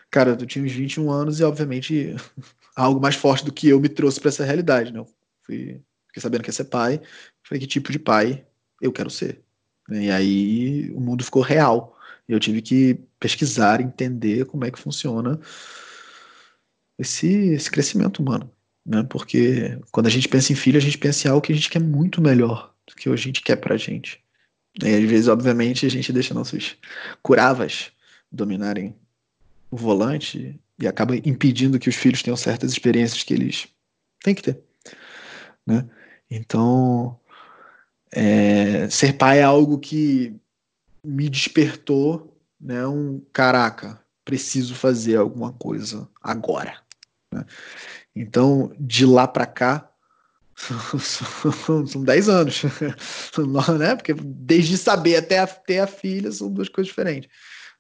cara, eu tinha uns 21 anos e, obviamente, <laughs> algo mais forte do que eu me trouxe para essa realidade, né? Eu fui, fiquei sabendo que ia ser pai, falei que tipo de pai eu quero ser. E aí o mundo ficou real. Eu tive que pesquisar, entender como é que funciona esse, esse crescimento humano. Né? Porque quando a gente pensa em filho, a gente pensa em algo que a gente quer muito melhor do que a gente quer pra gente. E às vezes, obviamente, a gente deixa nossos curavas dominarem o volante e acaba impedindo que os filhos tenham certas experiências que eles têm que ter. Né? Então, é, ser pai é algo que me despertou, né, um caraca, preciso fazer alguma coisa agora. Né? Então, de lá para cá, <laughs> são 10 anos, <laughs> né? Porque desde saber até ter a filha são duas coisas diferentes.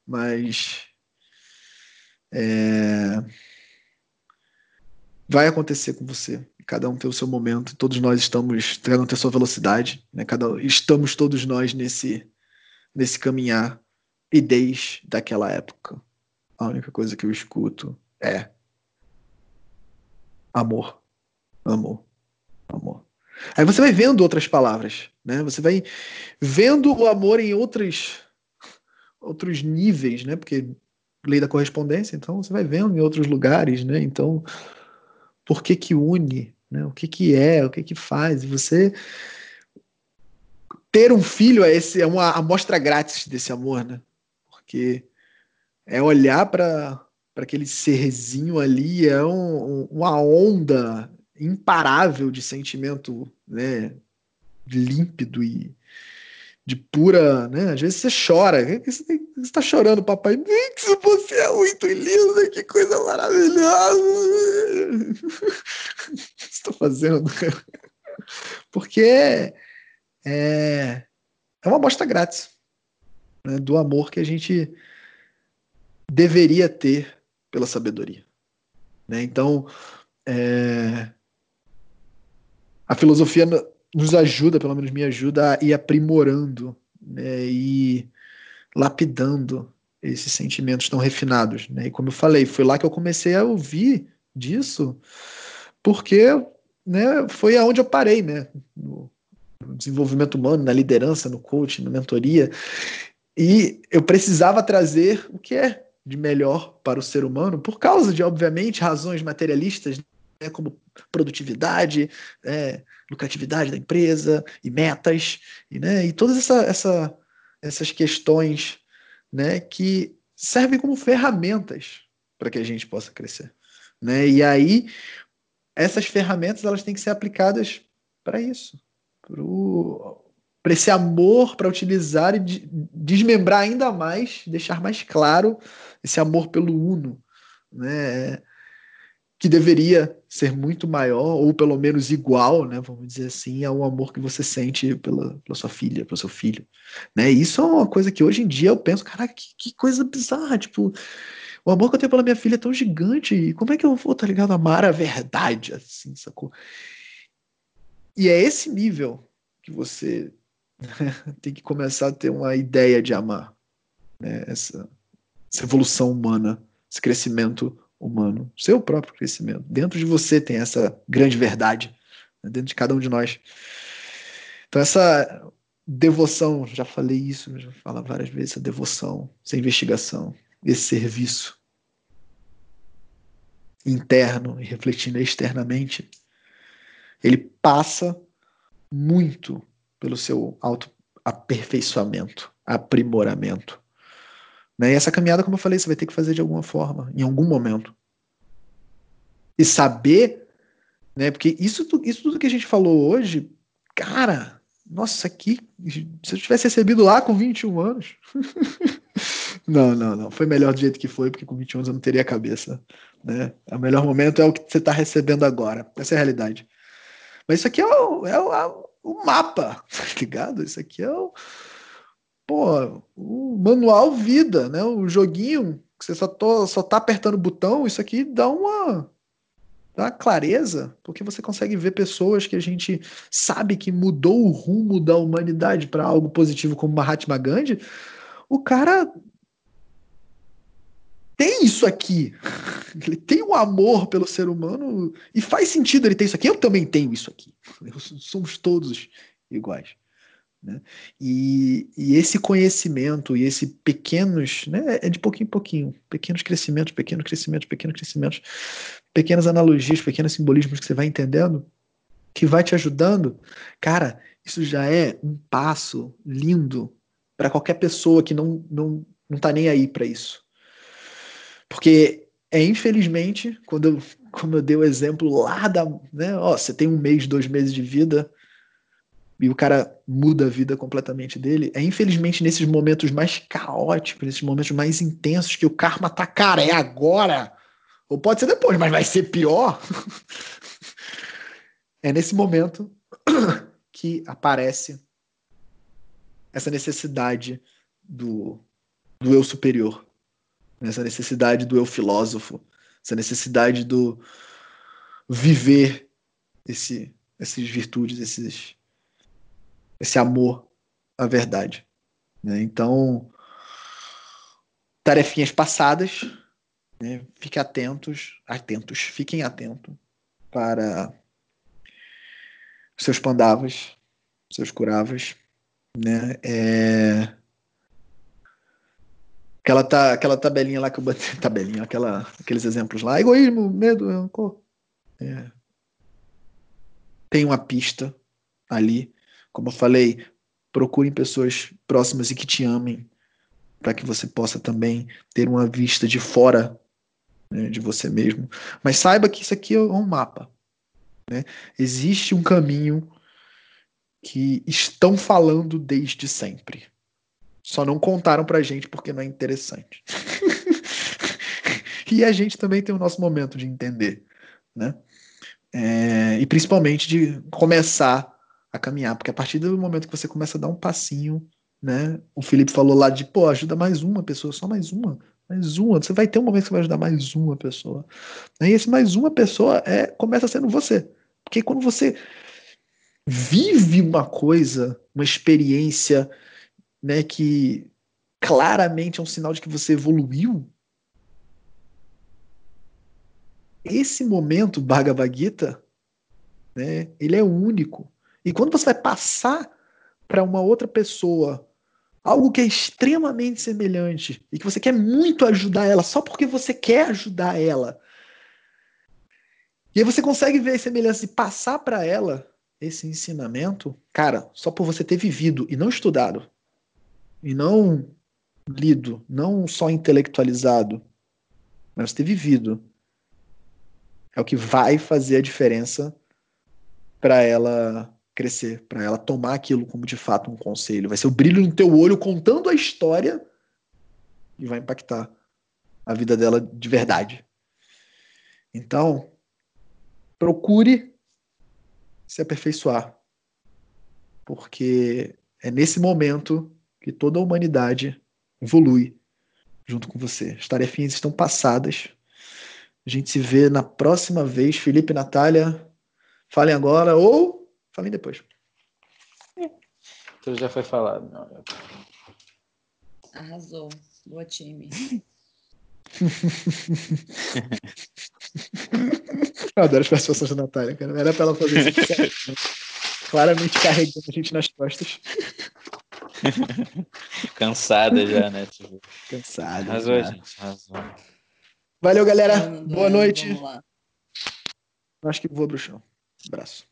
Mas é, vai acontecer com você. Cada um tem o seu momento. Todos nós estamos, cada um tem a sua velocidade. Né? Cada, estamos todos nós nesse nesse caminhar e desde daquela época. A única coisa que eu escuto é amor, amor. Aí você vai vendo outras palavras, né? Você vai vendo o amor em outros outros níveis, né? Porque lei da correspondência, então você vai vendo em outros lugares, né? Então, por que que une, né? O que que é, o que que faz? Você ter um filho é, esse, é uma amostra grátis desse amor, né? Porque é olhar para aquele serzinho ali, é um, uma onda imparável de sentimento né, límpido e de pura, né? Às vezes você chora, você está chorando, papai. Você é muito lindo, que coisa maravilhosa! <laughs> O que você está fazendo? Porque é, é uma amostra grátis né, do amor que a gente deveria ter pela sabedoria. Né? Então, é, a filosofia nos ajuda, pelo menos me ajuda, a ir aprimorando né, e lapidando esses sentimentos tão refinados. Né? E como eu falei, foi lá que eu comecei a ouvir disso porque né, foi aonde eu parei, né? No, desenvolvimento humano, na liderança, no coaching, na mentoria. E eu precisava trazer o que é de melhor para o ser humano, por causa de, obviamente, razões materialistas, né, como produtividade, é, lucratividade da empresa e metas, e, né, e todas essa, essa, essas questões né, que servem como ferramentas para que a gente possa crescer. Né? E aí, essas ferramentas elas têm que ser aplicadas para isso, para esse amor para utilizar e desmembrar ainda mais, deixar mais claro esse amor pelo uno, né? Que deveria ser muito maior, ou pelo menos igual, né, vamos dizer assim, ao amor que você sente pela, pela sua filha, pelo seu filho. Né? Isso é uma coisa que hoje em dia eu penso, caraca, que, que coisa bizarra, tipo, o amor que eu tenho pela minha filha é tão gigante, e como é que eu vou, tá ligado, amar a verdade, assim, sacou? E é esse nível que você <laughs> tem que começar a ter uma ideia de amar, né? essa, essa evolução humana, esse crescimento humano, seu próprio crescimento. Dentro de você tem essa grande verdade, né? dentro de cada um de nós. Então, essa devoção, já falei isso, já falo várias vezes, essa devoção, essa investigação, esse serviço interno e refletindo externamente, ele passa muito pelo seu auto-aperfeiçoamento, aprimoramento. Né? E essa caminhada, como eu falei, você vai ter que fazer de alguma forma, em algum momento. E saber, né? Porque isso, isso tudo que a gente falou hoje, cara, nossa, aqui, se eu tivesse recebido lá com 21 anos. <laughs> não, não, não. Foi melhor do jeito que foi, porque com 21 anos eu não teria a cabeça. Né? O melhor momento é o que você está recebendo agora. Essa é a realidade. Mas isso aqui é o, é o, o mapa, <laughs> tá ligado? Isso aqui é o pô, o manual vida, né? O joguinho que você só, tô, só tá apertando o botão, isso aqui dá uma, dá uma clareza, porque você consegue ver pessoas que a gente sabe que mudou o rumo da humanidade para algo positivo, como Mahatma Gandhi. O cara tem isso aqui. <laughs> Ele tem um amor pelo ser humano e faz sentido ele ter isso aqui. Eu também tenho isso aqui. <laughs> Somos todos iguais. Né? E, e, esse conhecimento e esse pequenos, né, é de pouquinho em pouquinho, pequenos crescimentos, pequenos crescimentos, pequenos crescimentos, pequenas analogias, pequenos simbolismos que você vai entendendo, que vai te ajudando, cara, isso já é um passo lindo para qualquer pessoa que não não não tá nem aí para isso. Porque é infelizmente, quando eu, como eu dei o exemplo lá da, né, ó, você tem um mês, dois meses de vida, e o cara muda a vida completamente dele, é infelizmente nesses momentos mais caóticos, nesses momentos mais intensos que o karma tá, cara, é agora. Ou pode ser depois, mas vai ser pior. <laughs> é nesse momento <coughs> que aparece essa necessidade do, do eu superior, essa necessidade do eu filósofo, essa necessidade do viver esse, essas virtudes, esses, esse amor à verdade. Né? Então, tarefinhas passadas, né? fiquem atentos, atentos, fiquem atentos para seus pandavas, seus curavas, né? É... Aquela, tá, aquela tabelinha lá que eu botei, <laughs> tabelinha, aquela, aqueles exemplos lá, egoísmo, medo, rancor. É. Tem uma pista ali como eu falei, procurem pessoas próximas e que te amem, para que você possa também ter uma vista de fora né, de você mesmo. Mas saiba que isso aqui é um mapa. Né? Existe um caminho que estão falando desde sempre. Só não contaram pra gente porque não é interessante. <laughs> e a gente também tem o nosso momento de entender, né? É, e principalmente de começar a caminhar, porque a partir do momento que você começa a dar um passinho, né? O Felipe falou lá de, pô, ajuda mais uma pessoa, só mais uma, mais uma. Você vai ter um momento que você vai ajudar mais uma pessoa. E esse mais uma pessoa é começa sendo você. Porque quando você vive uma coisa, uma experiência, né, que claramente é um sinal de que você evoluiu, esse momento Bhagavad Gita, né, ele é único. E quando você vai passar para uma outra pessoa algo que é extremamente semelhante e que você quer muito ajudar ela só porque você quer ajudar ela. E aí você consegue ver a semelhança e passar para ela esse ensinamento, cara, só por você ter vivido e não estudado, e não lido, não só intelectualizado, mas ter vivido, é o que vai fazer a diferença para ela crescer, para ela tomar aquilo como de fato um conselho. Vai ser o brilho no teu olho contando a história e vai impactar a vida dela de verdade. Então, procure se aperfeiçoar, porque é nesse momento que toda a humanidade evolui junto com você. As tarefinhas estão passadas. A gente se vê na próxima vez. Felipe e Natália, falem agora ou falem depois.
Tudo já foi falado,
Arrasou. Boa time. <laughs>
Eu adoro as participações da Natália, cara. Era pra ela fazer isso. Claramente carregando a gente nas costas. <laughs>
Cansada já, né?
Tipo... Cansada.
Arrasou, já. gente. Arrasou.
Valeu, galera. Boa noite. Acho que vou pro chão. Abraço.